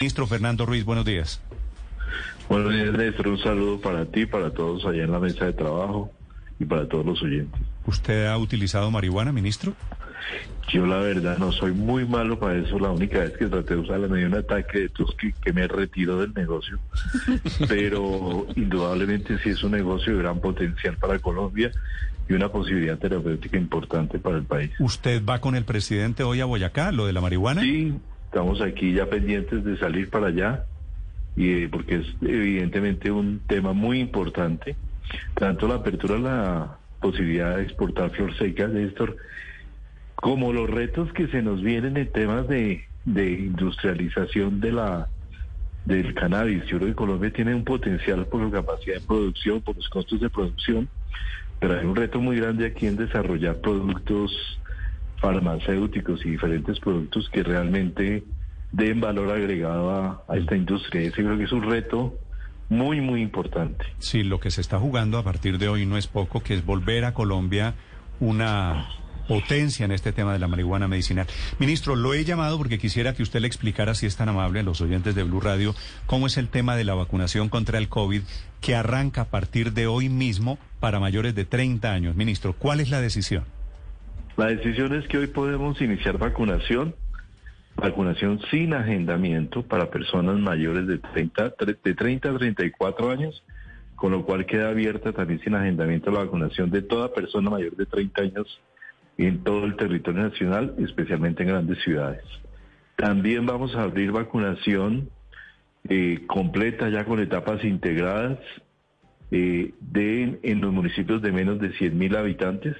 Ministro Fernando Ruiz, buenos días. Buenos días, Néstor. Un saludo para ti, para todos allá en la mesa de trabajo y para todos los oyentes. ¿Usted ha utilizado marihuana, ministro? Yo la verdad no soy muy malo para eso. La única vez que traté de usarla me dio un ataque de tos que, que me retiró del negocio. Pero indudablemente sí es un negocio de gran potencial para Colombia y una posibilidad terapéutica importante para el país. ¿Usted va con el presidente hoy a Boyacá, lo de la marihuana? Sí, estamos aquí ya pendientes de salir para allá y eh, porque es evidentemente un tema muy importante, tanto la apertura a la posibilidad de exportar flor seca, Néstor, como los retos que se nos vienen en temas de, de industrialización de la del cannabis. Yo creo que Colombia tiene un potencial por su capacidad de producción, por los costos de producción, pero hay un reto muy grande aquí en desarrollar productos farmacéuticos y diferentes productos que realmente den valor agregado a, a esta industria. Ese creo que es un reto muy, muy importante. Sí, lo que se está jugando a partir de hoy no es poco, que es volver a Colombia una potencia en este tema de la marihuana medicinal. Ministro, lo he llamado porque quisiera que usted le explicara, si es tan amable, a los oyentes de Blue Radio, cómo es el tema de la vacunación contra el COVID que arranca a partir de hoy mismo para mayores de 30 años. Ministro, ¿cuál es la decisión? La decisión es que hoy podemos iniciar vacunación, vacunación sin agendamiento para personas mayores de 30, de 30 a 34 años, con lo cual queda abierta también sin agendamiento la vacunación de toda persona mayor de 30 años en todo el territorio nacional, especialmente en grandes ciudades. También vamos a abrir vacunación eh, completa ya con etapas integradas eh, en los municipios de menos de 100 mil habitantes.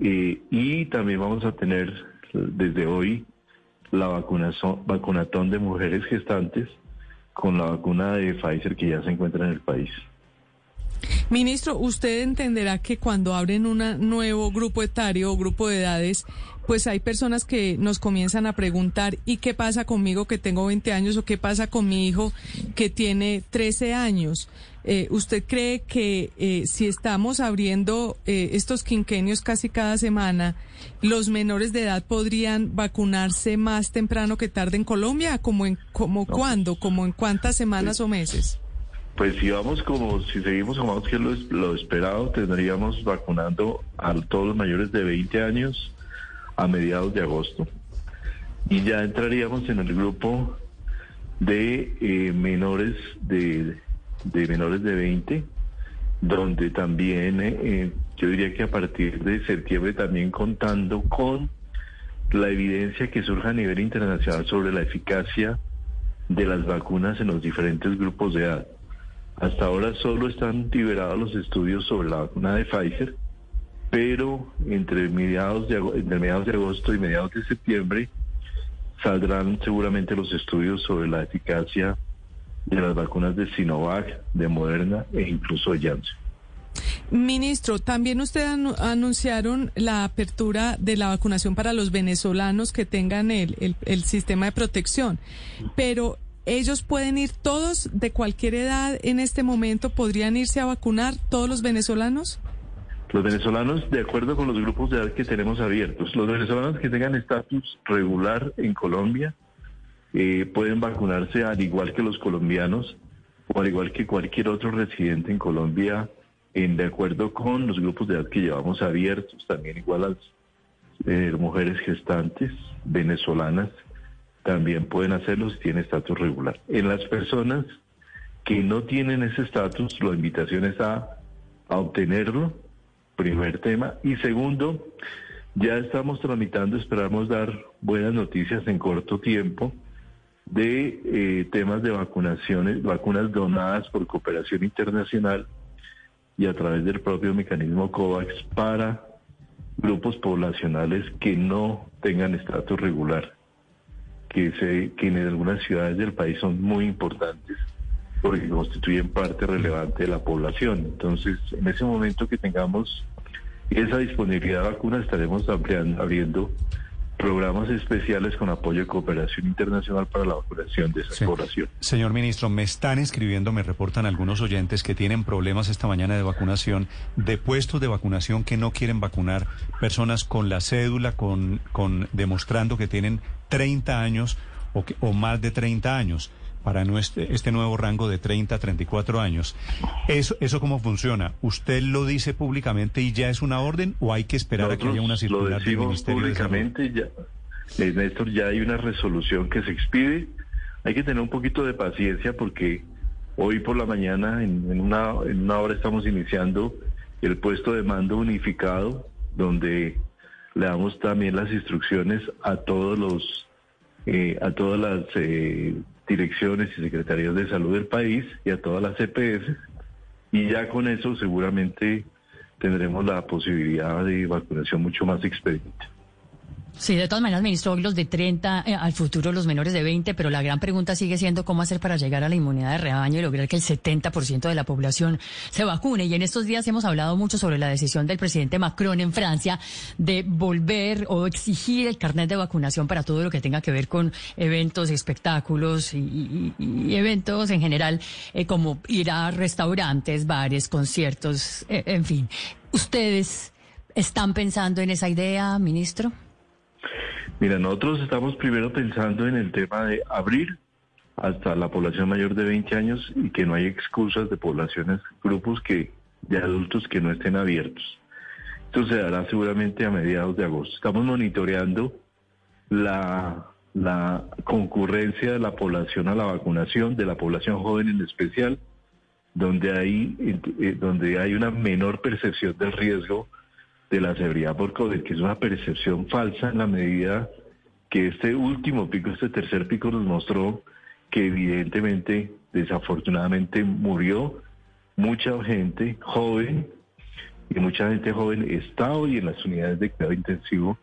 Eh, y también vamos a tener desde hoy la vacunación, vacunatón de mujeres gestantes con la vacuna de Pfizer que ya se encuentra en el país. Ministro, usted entenderá que cuando abren un nuevo grupo etario o grupo de edades, pues hay personas que nos comienzan a preguntar, ¿y qué pasa conmigo que tengo 20 años o qué pasa con mi hijo que tiene 13 años? Eh, ¿Usted cree que eh, si estamos abriendo eh, estos quinquenios casi cada semana, los menores de edad podrían vacunarse más temprano que tarde en Colombia? ¿Como en como cuándo? ¿Como en cuántas semanas o meses? Pues si vamos como, si seguimos como vamos que lo, lo esperado, tendríamos vacunando a todos los mayores de 20 años a mediados de agosto. Y ya entraríamos en el grupo de eh, menores de, de menores de 20, donde también eh, eh, yo diría que a partir de septiembre también contando con la evidencia que surja a nivel internacional sobre la eficacia de las vacunas en los diferentes grupos de edad. Hasta ahora solo están liberados los estudios sobre la vacuna de Pfizer, pero entre mediados de, agosto y mediados de septiembre saldrán seguramente los estudios sobre la eficacia de las vacunas de Sinovac, de Moderna e incluso de Janssen. Ministro, también usted anunciaron la apertura de la vacunación para los venezolanos que tengan el, el sistema de protección, pero ellos pueden ir todos de cualquier edad en este momento, podrían irse a vacunar todos los venezolanos. Los venezolanos, de acuerdo con los grupos de edad que tenemos abiertos, los venezolanos que tengan estatus regular en Colombia eh, pueden vacunarse al igual que los colombianos o al igual que cualquier otro residente en Colombia, en de acuerdo con los grupos de edad que llevamos abiertos, también igual a las eh, mujeres gestantes venezolanas también pueden hacerlo si tienen estatus regular. En las personas que no tienen ese estatus, la invitación es a, a obtenerlo, primer tema. Y segundo, ya estamos tramitando, esperamos dar buenas noticias en corto tiempo de eh, temas de vacunaciones, vacunas donadas por cooperación internacional y a través del propio mecanismo COVAX para grupos poblacionales que no tengan estatus regular que, se, que en algunas ciudades del país son muy importantes porque constituyen parte relevante de la población. Entonces, en ese momento que tengamos esa disponibilidad de vacunas, estaremos ampliando, abriendo programas especiales con apoyo de cooperación internacional para la vacunación de esa Sí. población. Señor ministro, me están escribiendo, me reportan algunos oyentes que tienen problemas esta mañana de vacunación, de puestos de vacunación que no quieren vacunar, personas con la cédula, con, con demostrando que tienen 30 años o, que- o más de 30 años para nuestro, este nuevo rango de 30 a 34 años. ¿Eso, ¿Eso cómo funciona? ¿Usted lo dice públicamente y ya es una orden o hay que esperar a que haya una Nosotros lo circular del decimos Ministerio de Salud? públicamente, ya, eh, Néstor, ya hay una resolución que se expide. Hay que tener un poquito de paciencia porque hoy por la mañana, en, en una, en una hora, estamos iniciando el puesto de mando unificado, donde le damos también las instrucciones a todos los, eh, a todas las eh, direcciones y secretarías de salud del país y a todas las EPS. Y ya con eso seguramente tendremos la posibilidad de vacunación mucho más expedita. Sí, de todas maneras, ministro, los de 30, eh, al futuro los menores de 20, pero la gran pregunta sigue siendo cómo hacer para llegar a la inmunidad de rebaño y lograr que el 70% de la población se vacune. Y en estos días hemos hablado mucho sobre la decisión del presidente Macron en Francia de volver o exigir el carnet de vacunación para todo lo que tenga que ver con eventos, espectáculos y, y- y eventos en general, eh, como ir a restaurantes, bares, conciertos, eh, en fin. ¿Ustedes están pensando en esa idea, ministro? Mira, nosotros estamos primero pensando en el tema de abrir hasta la población mayor de 20 años y que no hay excusas de poblaciones, grupos que de adultos que no estén abiertos. Esto se dará seguramente a mediados de agosto. Estamos monitoreando la, la concurrencia de la población a la vacunación, de la población joven en especial, donde hay, eh, donde hay una menor percepción del riesgo de la severidad por COVID, que es una percepción falsa en la medida que este último pico, este tercer pico nos mostró que evidentemente, desafortunadamente murió mucha gente joven y mucha gente joven está hoy en las unidades de cuidado intensivo,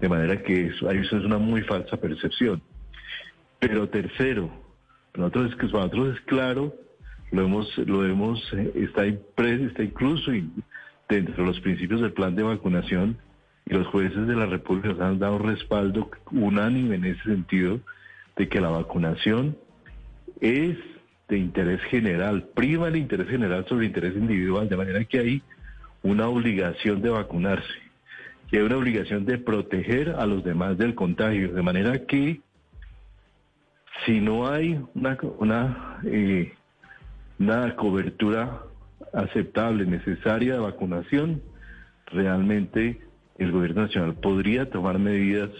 de manera que eso, es una muy falsa percepción. Pero tercero, nosotros, nosotros es claro, lo hemos, lo hemos, eh, está, impre- está incluso dentro de los principios del plan de vacunación y los jueces de la República han dado respaldo unánime en ese sentido de que la vacunación es de interés general, prima el interés general sobre el interés individual, de manera que hay una obligación de vacunarse, que hay una obligación de proteger a los demás del contagio, de manera que si no hay una, una, eh, una cobertura aceptable, necesaria de vacunación, realmente el gobierno nacional podría tomar medidas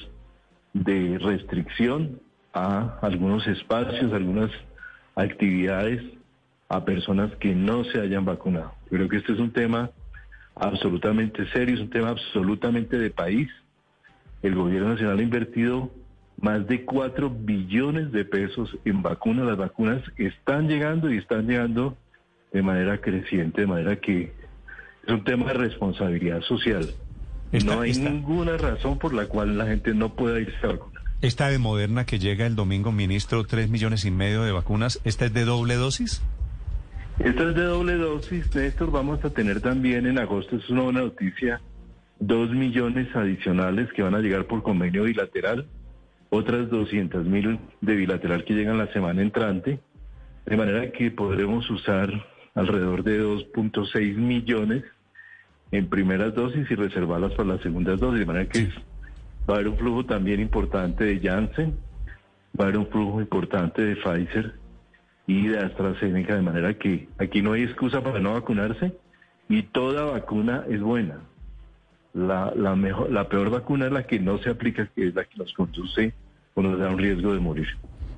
de restricción a algunos espacios, algunas actividades a personas que no se hayan vacunado. Creo que este es un tema absolutamente serio, es un tema absolutamente de país. El gobierno nacional ha invertido más de 4 billones de pesos en vacunas. Las vacunas están llegando y están llegando de manera creciente, de manera que es un tema de responsabilidad social. Está- no hay está- ninguna razón por la cual la gente no pueda irse a vacunar. Esta de Moderna que llega el domingo, ministro, tres millones y medio de vacunas, ¿esta es de doble dosis? Esta es de doble dosis, Néstor. Vamos a tener también en agosto, es una buena noticia, dos millones adicionales que van a llegar por convenio bilateral, otras 200 mil de bilateral que llegan la semana entrante, de manera que podremos usar alrededor de 2.6 millones en primeras dosis y reservarlas para las segundas dosis, de manera que va a haber un flujo también importante de Janssen, va a haber un flujo importante de Pfizer y de AstraZeneca, de manera que aquí no hay excusa para no vacunarse y toda vacuna es buena. La, la, mejor, la peor vacuna es la que no se aplica, que es la que nos conduce o nos da un riesgo de morir.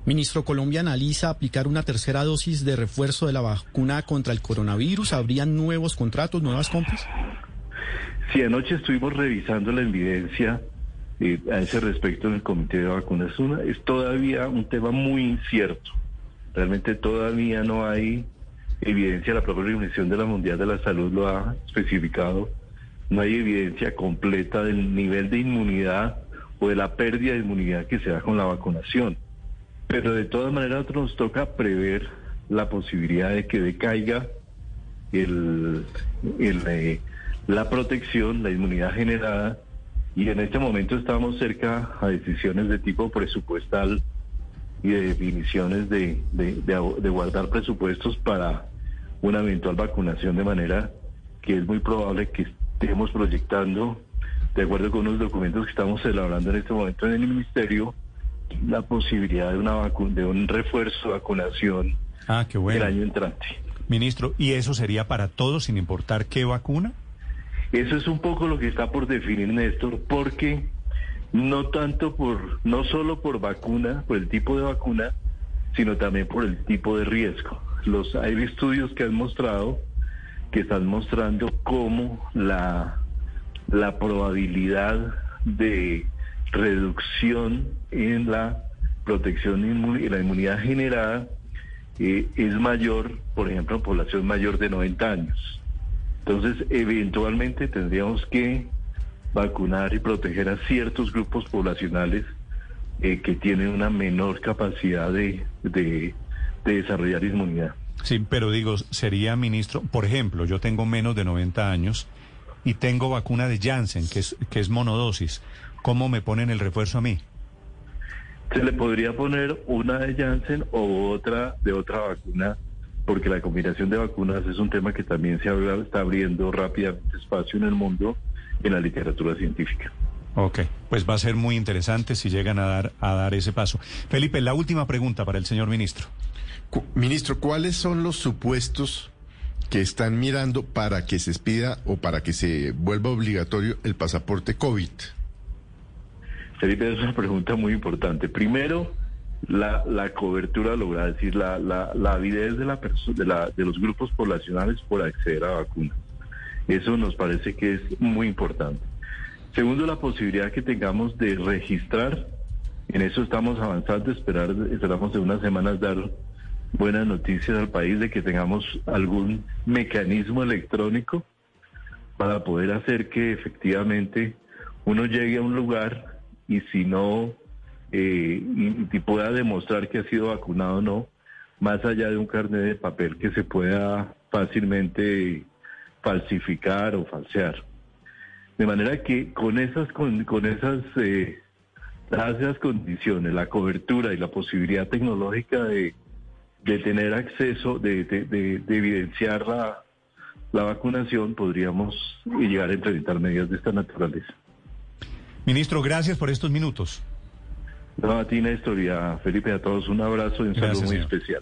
Ministro, Colombia analiza aplicar una tercera dosis de refuerzo de la vacuna contra el coronavirus. ¿Habrían nuevos contratos, nuevas compras? Sí, anoche estuvimos revisando la evidencia eh, a ese respecto en el Comité de Vacunas. Una, es todavía un tema muy incierto. Realmente todavía no hay evidencia, la propia Organización de la Mundial de la Salud lo ha especificado, no hay evidencia completa del nivel de inmunidad o de la pérdida de inmunidad que se da con la vacunación. Pero de todas maneras nos toca prever la posibilidad de que decaiga el, eh, la protección, la inmunidad generada, y en este momento estamos cerca a decisiones de tipo presupuestal y de definiciones de, de, de, guardar presupuestos para una eventual vacunación de manera que es muy probable que estemos proyectando, de acuerdo con unos documentos que estamos elaborando en este momento en el Ministerio, la posibilidad de una de un refuerzo de vacunación ah, qué bueno. el año entrante. Ministro, ¿y eso sería para todos sin importar qué vacuna? Eso es un poco lo que está por definir Néstor, porque no tanto por, no solo por vacuna, por el tipo de vacuna, sino también por el tipo de riesgo. Los, hay estudios que han mostrado, que están mostrando cómo la, la probabilidad de reducción en la protección y la inmunidad generada es mayor, por ejemplo, en población mayor de 90 años. Entonces, eventualmente tendríamos que vacunar y proteger a ciertos grupos poblacionales eh, que tienen una menor capacidad de, de, desarrollar inmunidad. Sí, pero digo, sería ministro, por ejemplo, yo tengo menos de 90 años y tengo vacuna de Janssen, que es, que es monodosis. ¿Cómo me ponen el refuerzo a mí? Se le podría poner una de Janssen o otra de otra vacuna porque la combinación de vacunas es un tema que también se está abriendo rápidamente espacio en el mundo en la literatura científica. Ok, pues va a ser muy interesante si llegan a dar, a dar ese paso. Felipe, la última pregunta para el señor ministro. ministro, ¿cuáles son los supuestos que están mirando para que se expida o para que se vuelva obligatorio el pasaporte COVID? Felipe, es una pregunta muy importante. Primero, la, cobertura lograda, decir, la, la, avidez de, de, de los grupos poblacionales por acceder a vacunas. Eso nos parece que es muy importante. Segundo, la posibilidad que tengamos de registrar, en eso estamos avanzando, esperar, esperamos en unas semanas dar buenas noticias al país de que tengamos algún mecanismo electrónico para poder hacer que efectivamente uno llegue a un lugar y si no eh, y, pueda demostrar que ha sido vacunado o no, más allá de un carnet de papel que se pueda fácilmente falsificar o falsear. De manera que con esas, con, esas, eh, esas condiciones, la cobertura y la posibilidad tecnológica de, de tener acceso, de, de, evidenciar la, la vacunación, podríamos llegar a implementar medidas de esta naturaleza. Ministro, gracias por estos minutos. No, a ti, Néstor, y a Felipe, a todos un abrazo y un saludo muy especial.